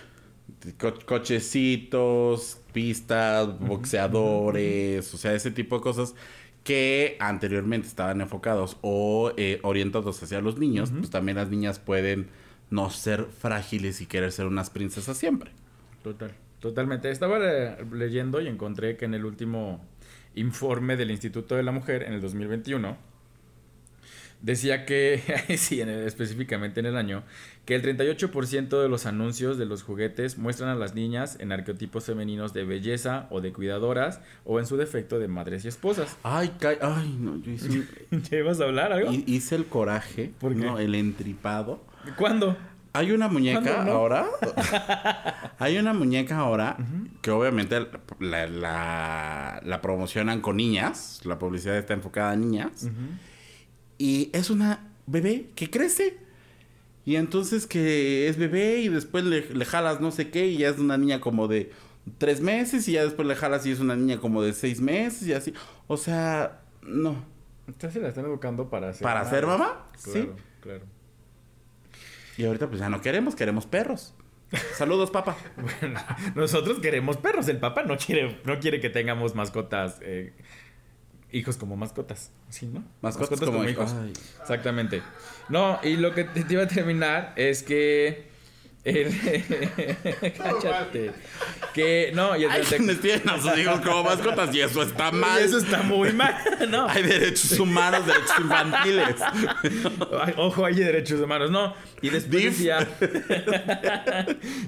co- cochecitos, pistas, boxeadores, o sea, ese tipo de cosas que anteriormente estaban enfocados o eh, orientados hacia los niños, pues también las niñas pueden no ser frágiles y querer ser unas princesas siempre. Total, totalmente. Estaba le- leyendo y encontré que en el último informe del Instituto de la Mujer en el 2021 decía que, *laughs* sí, en el- específicamente en el año, que el 38% de los anuncios de los juguetes muestran a las niñas en arqueotipos femeninos de belleza o de cuidadoras o en su defecto de madres y esposas. Ay, ca- ay, no, yo hice, un- *laughs* ¿Ya ibas a hablar algo? hi- hice el coraje, ¿Por qué? no, el entripado. ¿Cuándo? Hay una muñeca ahora. *laughs* hay una muñeca ahora que obviamente la, la, la promocionan con niñas. La publicidad está enfocada a niñas. Y es una bebé que crece. Y entonces que es bebé y después le, le jalas no sé qué y ya es una niña como de tres meses y ya después le jalas y es una niña como de seis meses y así. O sea, no. Entonces la están educando para ser ¿Para ser mamá? Claro, Sí. claro. Y ahorita pues ya no queremos, queremos perros. Saludos, papá. *laughs* Bueno, nosotros queremos perros. El papá no quiere, no quiere que tengamos mascotas, eh, hijos como mascotas. ¿Sí, no? Mascotas como hijos. Ay. Exactamente. No, y lo que te iba a terminar es que. El- *laughs* Cállate. Que. No, y el Hay 30 quienes tienen a sus hijos como mascotas y eso está mal. Eso está muy mal. *laughs* No. Hay derechos humanos, derechos infantiles. Ojo, hay derechos humanos. No. Y después Dif. decía *laughs*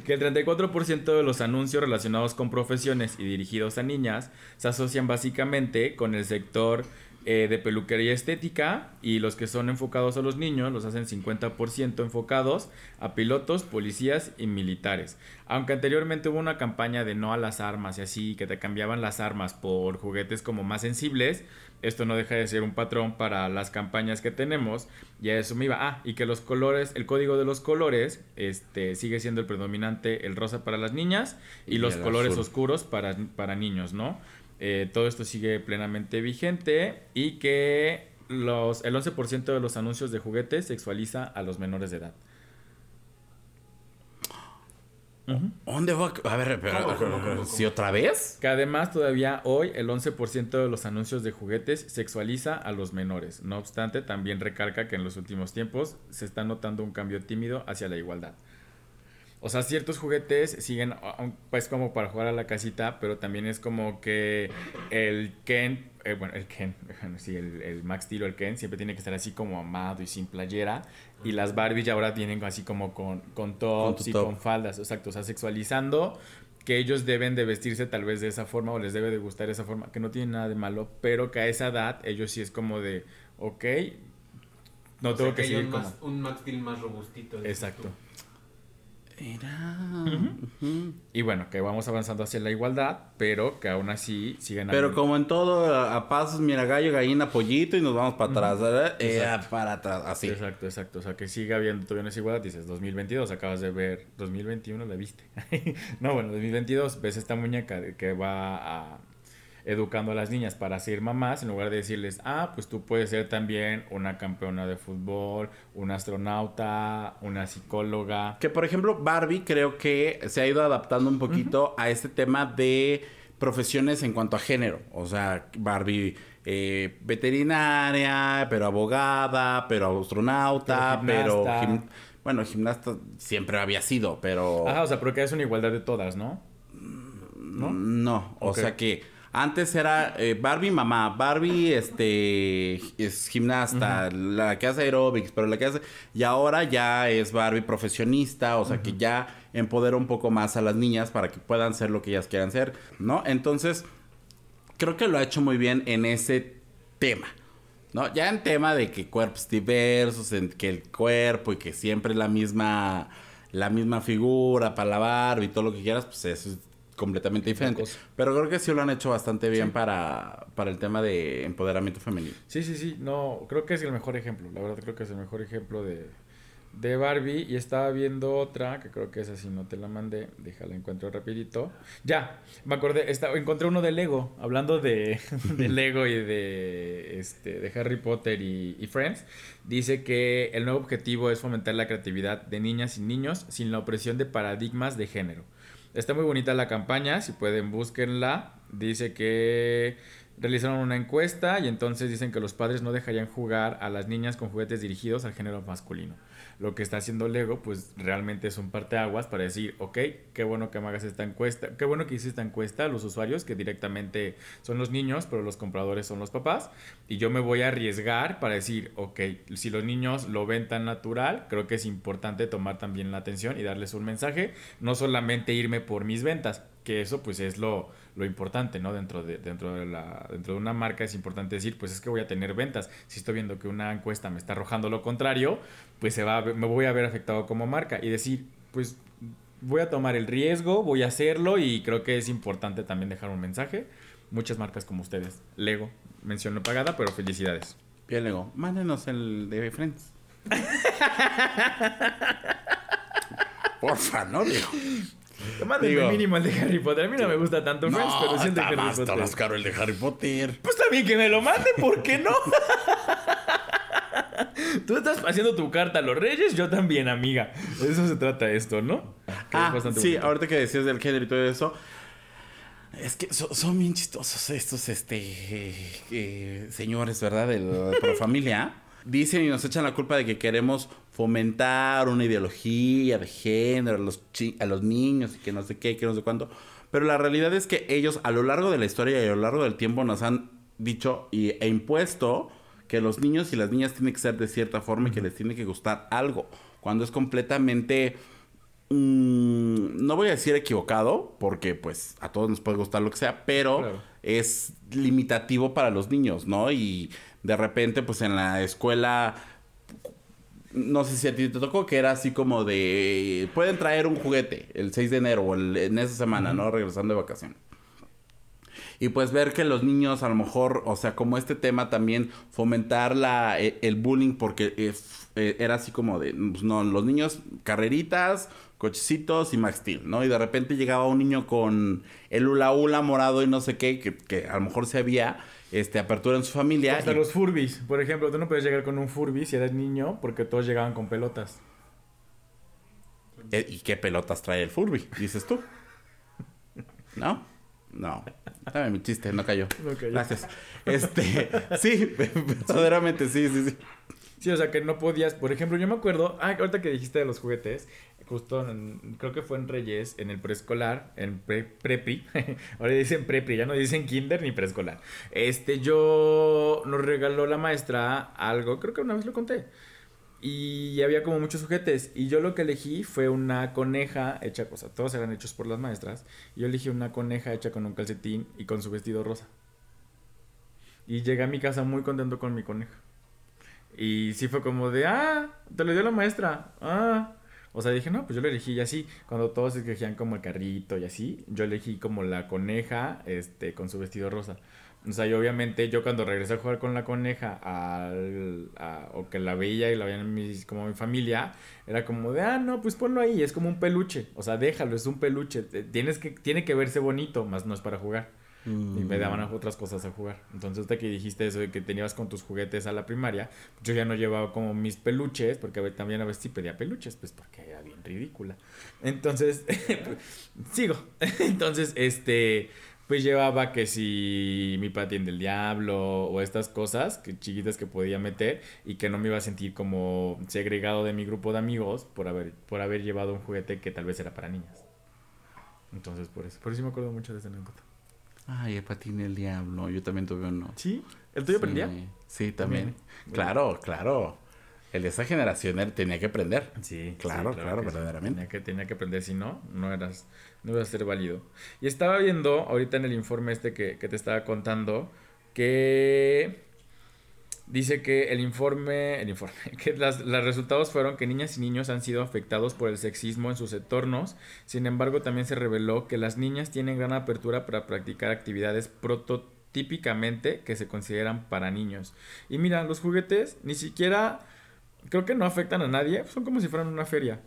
que el 34% de los anuncios relacionados con profesiones y dirigidos a niñas se asocian básicamente con el sector eh, de peluquería estética y los que son enfocados a los niños los hacen 50% enfocados a pilotos, policías y militares. Aunque anteriormente hubo una campaña de no a las armas y así, que te cambiaban las armas por juguetes como más sensibles, esto no deja de ser un patrón para las campañas que tenemos. Y a eso me iba. Ah, y que los colores, el código de los colores, este, sigue siendo el predominante, el rosa para las niñas y, Y los colores azul. oscuros para, para niños, ¿no? Eh, todo esto sigue plenamente vigente y que los, el 11% de los anuncios de juguetes sexualiza a los menores de edad. ¿Dónde va? A ver, pero, ¿Cómo, cómo, cómo, ¿sí otra vez? Que además todavía hoy el 11% de los anuncios de juguetes sexualiza a los menores. No obstante, también recalca que en los últimos tiempos se está notando un cambio tímido hacia la igualdad. O sea, ciertos juguetes siguen, pues como para jugar a la casita, pero también es como que el Ken, eh, bueno, el Ken, *laughs* bueno, sí, el, el Max Steel o el Ken siempre tiene que estar así como amado y sin playera. Y las Barbies ya ahora vienen así como con, con tops tu y top. con faldas, exacto, o sea, sexualizando que ellos deben de vestirse tal vez de esa forma o les debe de gustar esa forma, que no tiene nada de malo, pero que a esa edad ellos sí es como de, ok, no O tengo sea, que haya seguir un, como... más- un Max Steel más robustito. Exacto. tú. Era. Y bueno, que vamos avanzando hacia la igualdad, pero que aún así siguen Pero habiendo- como en todo, a, pasos, mira, gallo, gallina, pollito y nos vamos para atrás, para atrás, así. Exacto, exacto. O sea, que sigue habiendo todavía una desigualdad. Dices, 2022, acabas de ver, 2021 la viste. *laughs* no, bueno, 2022 ves esta muñeca que va a- educando a las niñas para ser mamás, en lugar de decirles, ah, pues tú puedes ser también una campeona de fútbol, una astronauta, una psicóloga. Que por ejemplo, Barbie creo que se ha ido adaptando un poquito a este tema de profesiones en cuanto a género. O sea, Barbie eh, veterinaria, pero abogada, pero astronauta, Pero pero... gimnasta. gim- bueno, gimnasta siempre había sido, pero... Ajá, o sea, pero que es una igualdad de todas, ¿no? ¿no? No, o sea que antes era eh, Barbie mamá, Barbie este es gimnasta, la que hace aerobics, pero la que hace y ahora ya es Barbie profesionista, o sea que ya empodera un poco más a las niñas para que puedan ser lo que ellas quieran ser, ¿no? Entonces, creo que lo ha hecho muy bien en ese tema. ¿No? Ya en tema de que cuerpos diversos, en que el cuerpo y que siempre es la misma la misma figura para la Barbie y todo lo que quieras, pues eso es completamente diferente. Pero creo que sí lo han hecho bastante bien para, para el tema de empoderamiento femenino. Sí, sí, sí. No, creo que es el mejor ejemplo. La verdad, creo que es el mejor ejemplo de, de Barbie. Y estaba viendo otra, que creo que esa sí no te la mandé. Déjala, encuentro rapidito. Ya, me acordé. Estaba, encontré uno de Lego. Hablando de, *laughs* de Lego y de, este, de Harry Potter y, y Friends. Dice que el nuevo objetivo es fomentar la creatividad de niñas y niños sin la opresión de paradigmas de género. Está muy bonita la campaña, si pueden búsquenla. Dice que realizaron una encuesta y entonces dicen que los padres no dejarían jugar a las niñas con juguetes dirigidos al género masculino. Lo que está haciendo Lego, pues realmente es un parteaguas para decir, ok, qué bueno que me hagas esta encuesta, qué bueno que hice esta encuesta a los usuarios, que directamente son los niños, pero los compradores son los papás, y yo me voy a arriesgar para decir, ok, si los niños lo ven tan natural, creo que es importante tomar también la atención y darles un mensaje, no solamente irme por mis ventas, que eso pues es lo, lo importante, ¿no? Dentro de, dentro, de la, dentro de una marca es importante decir, pues es que voy a tener ventas. Si estoy viendo que una encuesta me está arrojando lo contrario, pues se va me voy a ver afectado como marca. Y decir, pues voy a tomar el riesgo, voy a hacerlo y creo que es importante también dejar un mensaje. Muchas marcas como ustedes. Lego, mención no pagada, pero felicidades. Bien, Lego. Mándenos el de Friends. *laughs* Porfa, ¿no, Lego? Mándame mínimo el de Harry Potter. A mí no me gusta tanto Friends, pero sí el de Harry Potter. Está más caro el de Harry Potter. Pues también que me lo mande, ¿por qué no? *laughs* Tú estás haciendo tu carta a los reyes, yo también, amiga. De eso se trata esto, ¿no? ah, sí, ahorita que decías del género y todo eso. Es que son, bien chistosos estos este, eh, señores, ¿verdad? De la familia *laughs* dicen y nos echan la culpa de que queremos fomentar una ideología de género a los, a los niños y que no sé qué, que no sé cuánto. Pero la realidad es que ellos a lo largo de la historia y a lo largo del tiempo nos han dicho y, e impuesto que los niños y las niñas tienen que ser de cierta forma y que les tiene que gustar algo. Cuando es completamente... Mm, no voy a decir equivocado, porque pues a todos nos puede gustar lo que sea, pero es limitativo para los niños, ¿no? Y de repente, pues en la escuela, no sé si a ti te tocó, que era así como de, pueden traer un juguete el 6 de enero o en esa semana, ¿no? Regresando de vacaciones. Y pues ver que los niños a lo mejor, o sea, como este tema también, fomentar la, e, el bullying porque eh, era así como de, pues no, los niños carreritas, cochecitos y Max Steel, ¿no? Y de repente llegaba un niño con el hula hula morado y no sé qué, que, que a lo mejor se había este, apertura en su familia. Hasta los Furbis, por ejemplo, tú no puedes llegar con un Furby si eres niño porque todos llegaban con pelotas. Eh, ¿Y qué pelotas trae el Furby? Dices tú. ¿No? No. Dame mi chiste, no cayó. No cayó. Gracias. Este, *laughs* sí, verdaderamente sí, sí, sí. Sí, o sea que no podías, por ejemplo, yo me acuerdo, ah, ahorita que dijiste de los juguetes, justo creo que fue en Reyes, en el preescolar, en pre, prepri, *laughs* ahora dicen prepri, ya no dicen kinder ni preescolar. Este, yo nos regaló la maestra algo, creo que una vez lo conté. Y había como muchos juguetes. Y yo lo que elegí fue una coneja hecha, o sea, todos eran hechos por las maestras. Y yo elegí una coneja hecha con un calcetín y con su vestido rosa. Y llegué a mi casa muy contento con mi coneja. Y sí fue como de, ah, te lo dio la maestra. Ah, o sea, dije, no, pues yo lo elegí y así. Cuando todos elegían como el carrito y así, yo elegí como la coneja, este, con su vestido rosa. O sea, y obviamente yo cuando regresé a jugar con la coneja, al, o que la veía y la veían mis, como mi familia, era como de, ah, no, pues ponlo ahí, es como un peluche. O sea, déjalo, es un peluche. Tienes que, tiene que verse bonito, más no es para jugar. Y me daban mm. otras cosas a jugar. Entonces, hasta que dijiste eso de que tenías con tus juguetes a la primaria, yo ya no llevaba como mis peluches, porque también a veces sí pedía peluches, pues porque era bien ridícula. Entonces, *laughs* sigo. *laughs* Entonces, este, pues llevaba que si mi patín del diablo o estas cosas que chiquitas que podía meter y que no me iba a sentir como segregado de mi grupo de amigos por haber, por haber llevado un juguete que tal vez era para niñas. Entonces, por eso, por eso me acuerdo mucho de esa anécdota. Ay, el patín del diablo. Yo también tuve uno. ¿Sí? ¿El tuyo aprendía? Sí, también. Claro, claro. El de esa generación él tenía que aprender. Sí, claro, claro, verdaderamente. Tenía que, tenía que aprender, si no, no eras, no ibas a ser válido. Y estaba viendo ahorita en el informe este que, que te estaba contando que Dice que el informe, el informe, *laughs* que los resultados fueron que niñas y niños han sido afectados por el sexismo en sus entornos. Sin embargo, también se reveló que las niñas tienen gran apertura para practicar actividades prototípicamente que se consideran para niños. Y mira, los juguetes ni siquiera creo que no afectan a nadie, son como si fueran una feria.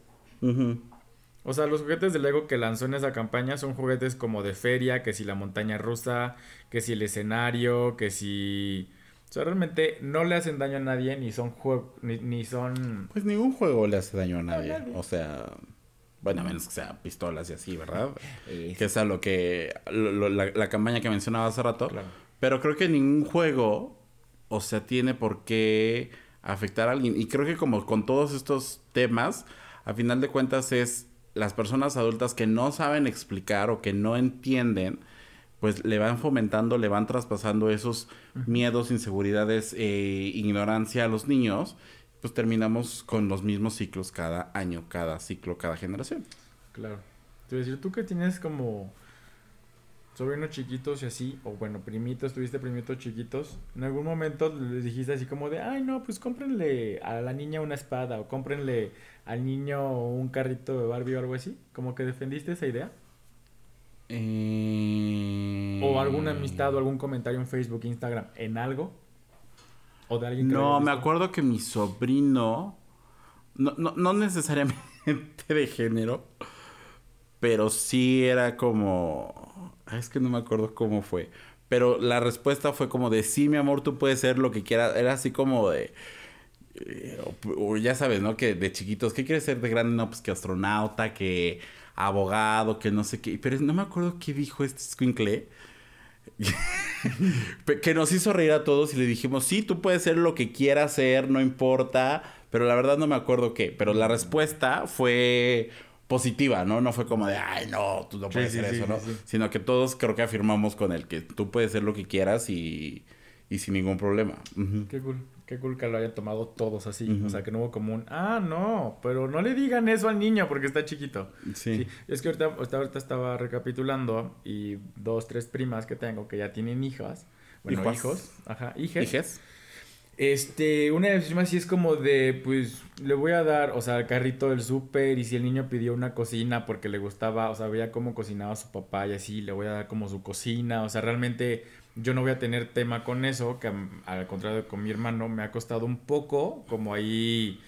O sea, los juguetes de Lego que lanzó en esa campaña son juguetes como de feria, que si la montaña rusa, que si el escenario, que si o sea, realmente no le hacen daño a nadie, ni son juegos, ni, son... Pues ningún juego le hace daño a nadie. O sea, bueno, a menos que sea pistolas y así, ¿verdad? Que es a lo que... la, campaña que mencionaba hace rato. Pero creo que ningún juego, o sea, tiene por qué afectar a alguien. Y creo que como con todos estos temas, a final de cuentas es las personas adultas que no saben explicar o que no entienden, pues le van fomentando, le van traspasando esos miedos, inseguridades e ignorancia a los niños, pues terminamos con los mismos ciclos cada año, cada ciclo, cada generación. Claro. Te voy a decir, tú que tienes como sobrinos chiquitos y así, o bueno, primitos, tuviste primitos chiquitos, en algún momento les dijiste así como de, ay no, pues cómprenle a la niña una espada o cómprenle al niño un carrito de Barbie o algo así, como que defendiste esa idea. Eh... O alguna amistad o algún comentario en Facebook, Instagram, en algo. O de alguien que No, me acuerdo que mi sobrino, no, no, no necesariamente *laughs* de género, pero sí era como es que no me acuerdo cómo fue. Pero la respuesta fue como de, sí, mi amor, tú puedes ser lo que quieras. Era así como de... Eh, o, ya sabes, ¿no? Que de chiquitos, ¿qué quieres ser de grande? No, pues que astronauta, que abogado, que no sé qué. Pero no me acuerdo qué dijo este squinkle. *laughs* que nos hizo reír a todos y le dijimos, sí, tú puedes ser lo que quieras ser, no importa. Pero la verdad no me acuerdo qué. Pero la respuesta fue positiva, ¿no? No fue como de, ay, no, tú no puedes ser eso, ¿no? Sino que todos creo que afirmamos con él que tú puedes ser lo que quieras y, y sin ningún problema. Qué cool, qué cool que lo hayan tomado todos así. O sea, que no hubo como un, ah, no, pero no le digan eso al niño porque está chiquito. Sí. Es que ahorita, ahorita estaba recapitulando y dos, tres primas que tengo que ya tienen hijas. Bueno, hijos. Ajá, hijas. Hijas este, una de mis primas sí es como de, pues, le voy a dar, o sea, el carrito del súper y si el niño pidió una cocina porque le gustaba, o sea, veía cómo cocinaba su papá y así, le voy a dar como su cocina, o sea, realmente yo no voy a tener tema con eso, que al contrario con mi hermano me ha costado un poco como ahí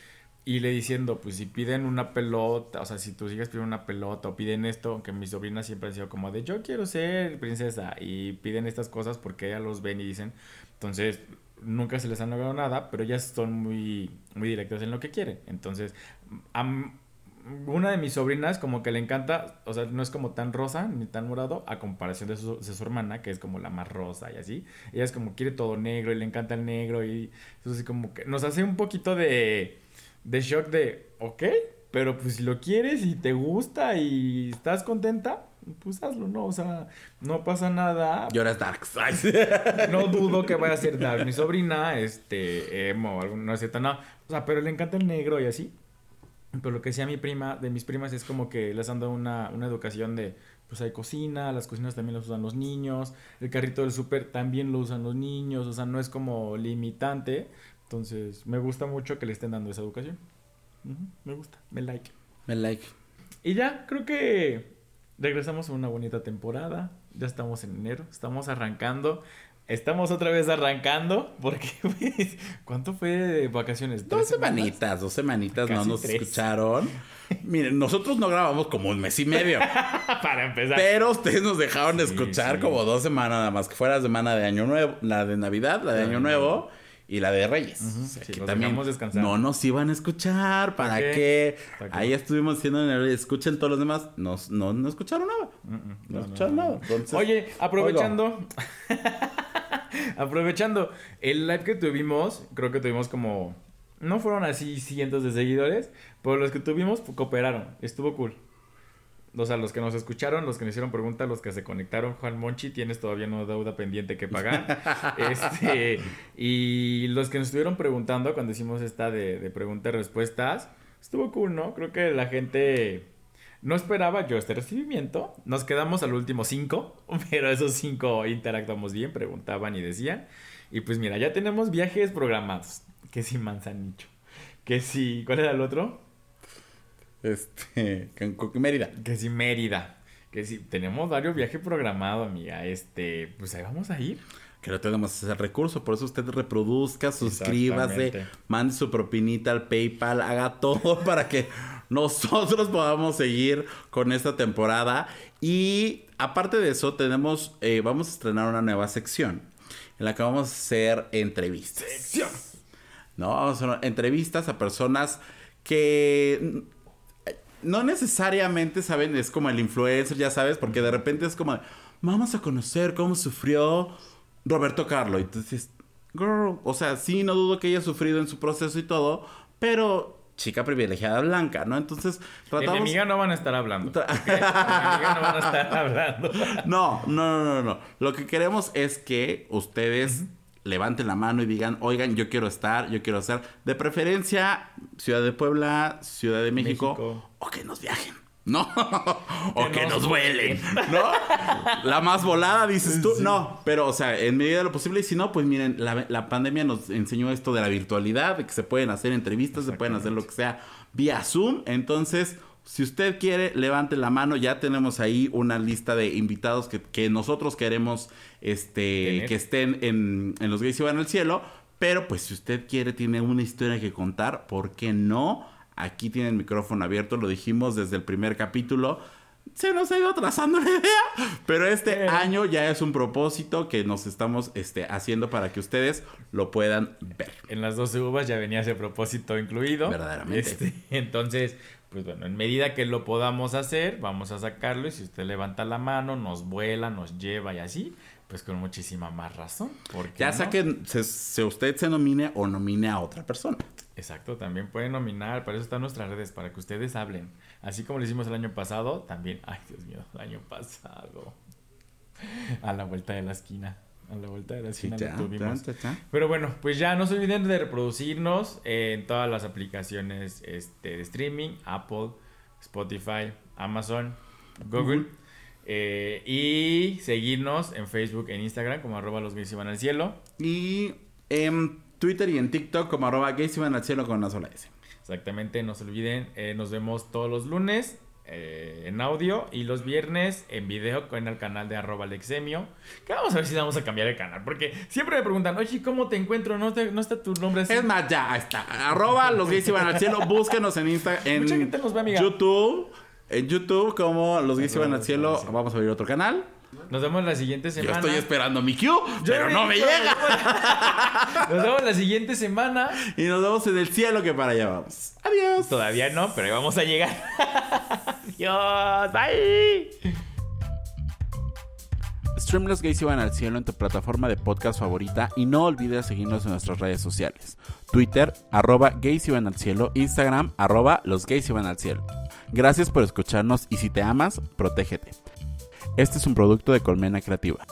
irle diciendo, pues si piden una pelota, o sea, si tus hijas piden una pelota o piden esto, aunque mis sobrinas siempre han sido como de yo quiero ser princesa y piden estas cosas porque ellas los ven y dicen, entonces nunca se les ha logrado nada, pero ellas son muy, muy directas en lo que quieren. Entonces, una de mis sobrinas como que le encanta, o sea, no es como tan rosa ni tan morado a comparación de su, de su hermana, que es como la más rosa y así. Ella es como quiere todo negro y le encanta el negro y eso así como que nos hace un poquito de, de shock de, ok, pero pues si lo quieres y te gusta y estás contenta, pues hazlo, ¿no? O sea, no pasa nada. Y ahora es Dark. no dudo que vaya a ser Dark. Mi sobrina, este, emo, no es no. O sea, pero le encanta el negro y así. Pero lo que decía mi prima, de mis primas, es como que les han dado una, una educación de, pues hay cocina, las cocinas también las usan los niños, el carrito del súper también lo usan los niños, o sea, no es como limitante. Entonces, me gusta mucho que le estén dando esa educación. me gusta, me like. Me like. Y ya, creo que regresamos a una bonita temporada. Ya estamos en enero, estamos arrancando. Estamos otra vez arrancando porque *laughs* pues, ¿cuánto fue de vacaciones? Dos semanitas, dos semanitas no nos escucharon. *laughs* Miren, nosotros no grabamos como un mes y medio. *laughs* Para empezar. Pero ustedes nos dejaron de escuchar como dos semanas nada más, que fuera la semana de Año Nuevo, la de Navidad, la de Año Nuevo y la de Reyes. también no nos iban a escuchar. ¿Para, qué? Ahí estuvimos diciendo, escuchen todos los demás. No, no, escucharon nada. no, escucharon nada. Oye, aprovechando. aprovechando el live que tuvimos, creo que tuvimos como. No fueron así cientos de seguidores, pero los que tuvimos cooperaron. Estuvo cool o sea, los que nos escucharon, los que nos hicieron preguntas, los que se conectaron, Juan Monchi, tienes todavía una deuda pendiente que pagar. *laughs* este, y los que nos estuvieron preguntando cuando hicimos esta de, de preguntas y respuestas, estuvo cool, ¿no? Creo que la gente no esperaba yo este recibimiento. Nos quedamos al último cinco, *laughs* pero esos cinco interactuamos bien, preguntaban y decían. Y pues mira, ya tenemos viajes programados. Que si Manzanicho. Que si, ¿cuál era el otro? Este, Mérida. Que sí, Mérida. Que sí, tenemos varios viajes programados, amiga. Este, pues ahí vamos a ir. Que no tenemos ese recurso, por eso usted reproduzca, suscríbase, mande su propinita al PayPal, haga todo *laughs* para que nosotros podamos seguir con esta temporada. Y aparte de eso, tenemos, eh, vamos a estrenar una nueva sección en la que vamos a hacer entrevistas. Sección. No, vamos a hacer entrevistas a personas que no necesariamente, ¿saben? Es como el influencer, ya sabes, porque de repente es como, vamos a conocer cómo sufrió Roberto Carlo. Y entonces, girl, o sea, sí, no dudo que haya sufrido en su proceso y todo, pero chica privilegiada blanca, ¿no? Entonces, tratamos... Enemiga no van a estar hablando. Enemiga no van a estar *laughs* hablando. no, no, no, no, Lo que queremos es que ustedes levanten la mano y digan, oigan, yo quiero estar, yo quiero hacer, de preferencia, Ciudad de Puebla, Ciudad de México. O que nos viajen. ¿no? *laughs* o que, nos, vuelen, ¿no? La más volada, dices tú. No, pero, o sea, en medida de lo posible. Y si no, pues miren, la, pandemia nos enseñó esto de la virtualidad, de que se pueden hacer entrevistas, se pueden hacer lo que sea vía Zoom. Entonces, si usted quiere, levante la mano. Ya tenemos ahí una lista de invitados que, nosotros queremos este, que estén en, en Los Gays y Van al Cielo. Pero, pues, si usted quiere, tiene una historia que contar, ¿por qué no? Aquí tiene el micrófono abierto, lo dijimos desde el primer capítulo. Se nos ha ido trazando la idea, pero este año ya es un propósito que nos estamos este, haciendo para que ustedes lo puedan ver. En las 12 uvas ya venía ese propósito incluido. Verdaderamente. Este, *laughs* entonces, pues bueno, en medida que lo podamos hacer, vamos a sacarlo y si usted levanta la mano, nos vuela, nos lleva y así, pues con muchísima más razón. Ya sea que se, usted se nomine o nomine a otra persona. Exacto, también pueden nominar, para eso están nuestras redes, para que ustedes hablen. Así como lo hicimos el año pasado, también, ay Dios mío, el año pasado. *laughs* A la vuelta de la esquina. A la vuelta de la esquina tuvimos. Pero bueno, pues ya no se olviden de reproducirnos en todas las aplicaciones este, de streaming, Apple, Spotify, Amazon, Google. Eh, y seguirnos en Facebook, en Instagram, como arroba los gays van al cielo. Y en Twitter y en TikTok como arroba gays van al cielo con una sola S. Exactamente, no se olviden, eh, nos vemos todos los lunes eh, en audio y los viernes en video con el canal de arroba alexemio. Que vamos a ver si vamos a cambiar el canal, porque siempre me preguntan, oye, ¿cómo te encuentro? ¿No, no está tu nombre así? Es más, ya, está. Arroba los gays van al cielo, búsquenos en Instagram, en YouTube. En YouTube como los gays van al cielo, vamos a abrir otro canal. Nos vemos la siguiente semana. Yo estoy esperando mi cue, pero no me llega. *laughs* Nos vemos la siguiente semana. Y nos vemos en el cielo que para allá vamos. Adiós. Todavía no, pero ahí vamos a llegar. *laughs* Adiós. Bye. Stream Los Gays Iban al Cielo en tu plataforma de podcast favorita y no olvides seguirnos en nuestras redes sociales. Twitter, arroba gays iban al cielo, Instagram, arroba los gays iban al cielo. Gracias por escucharnos y si te amas, protégete. Este es un producto de Colmena Creativa.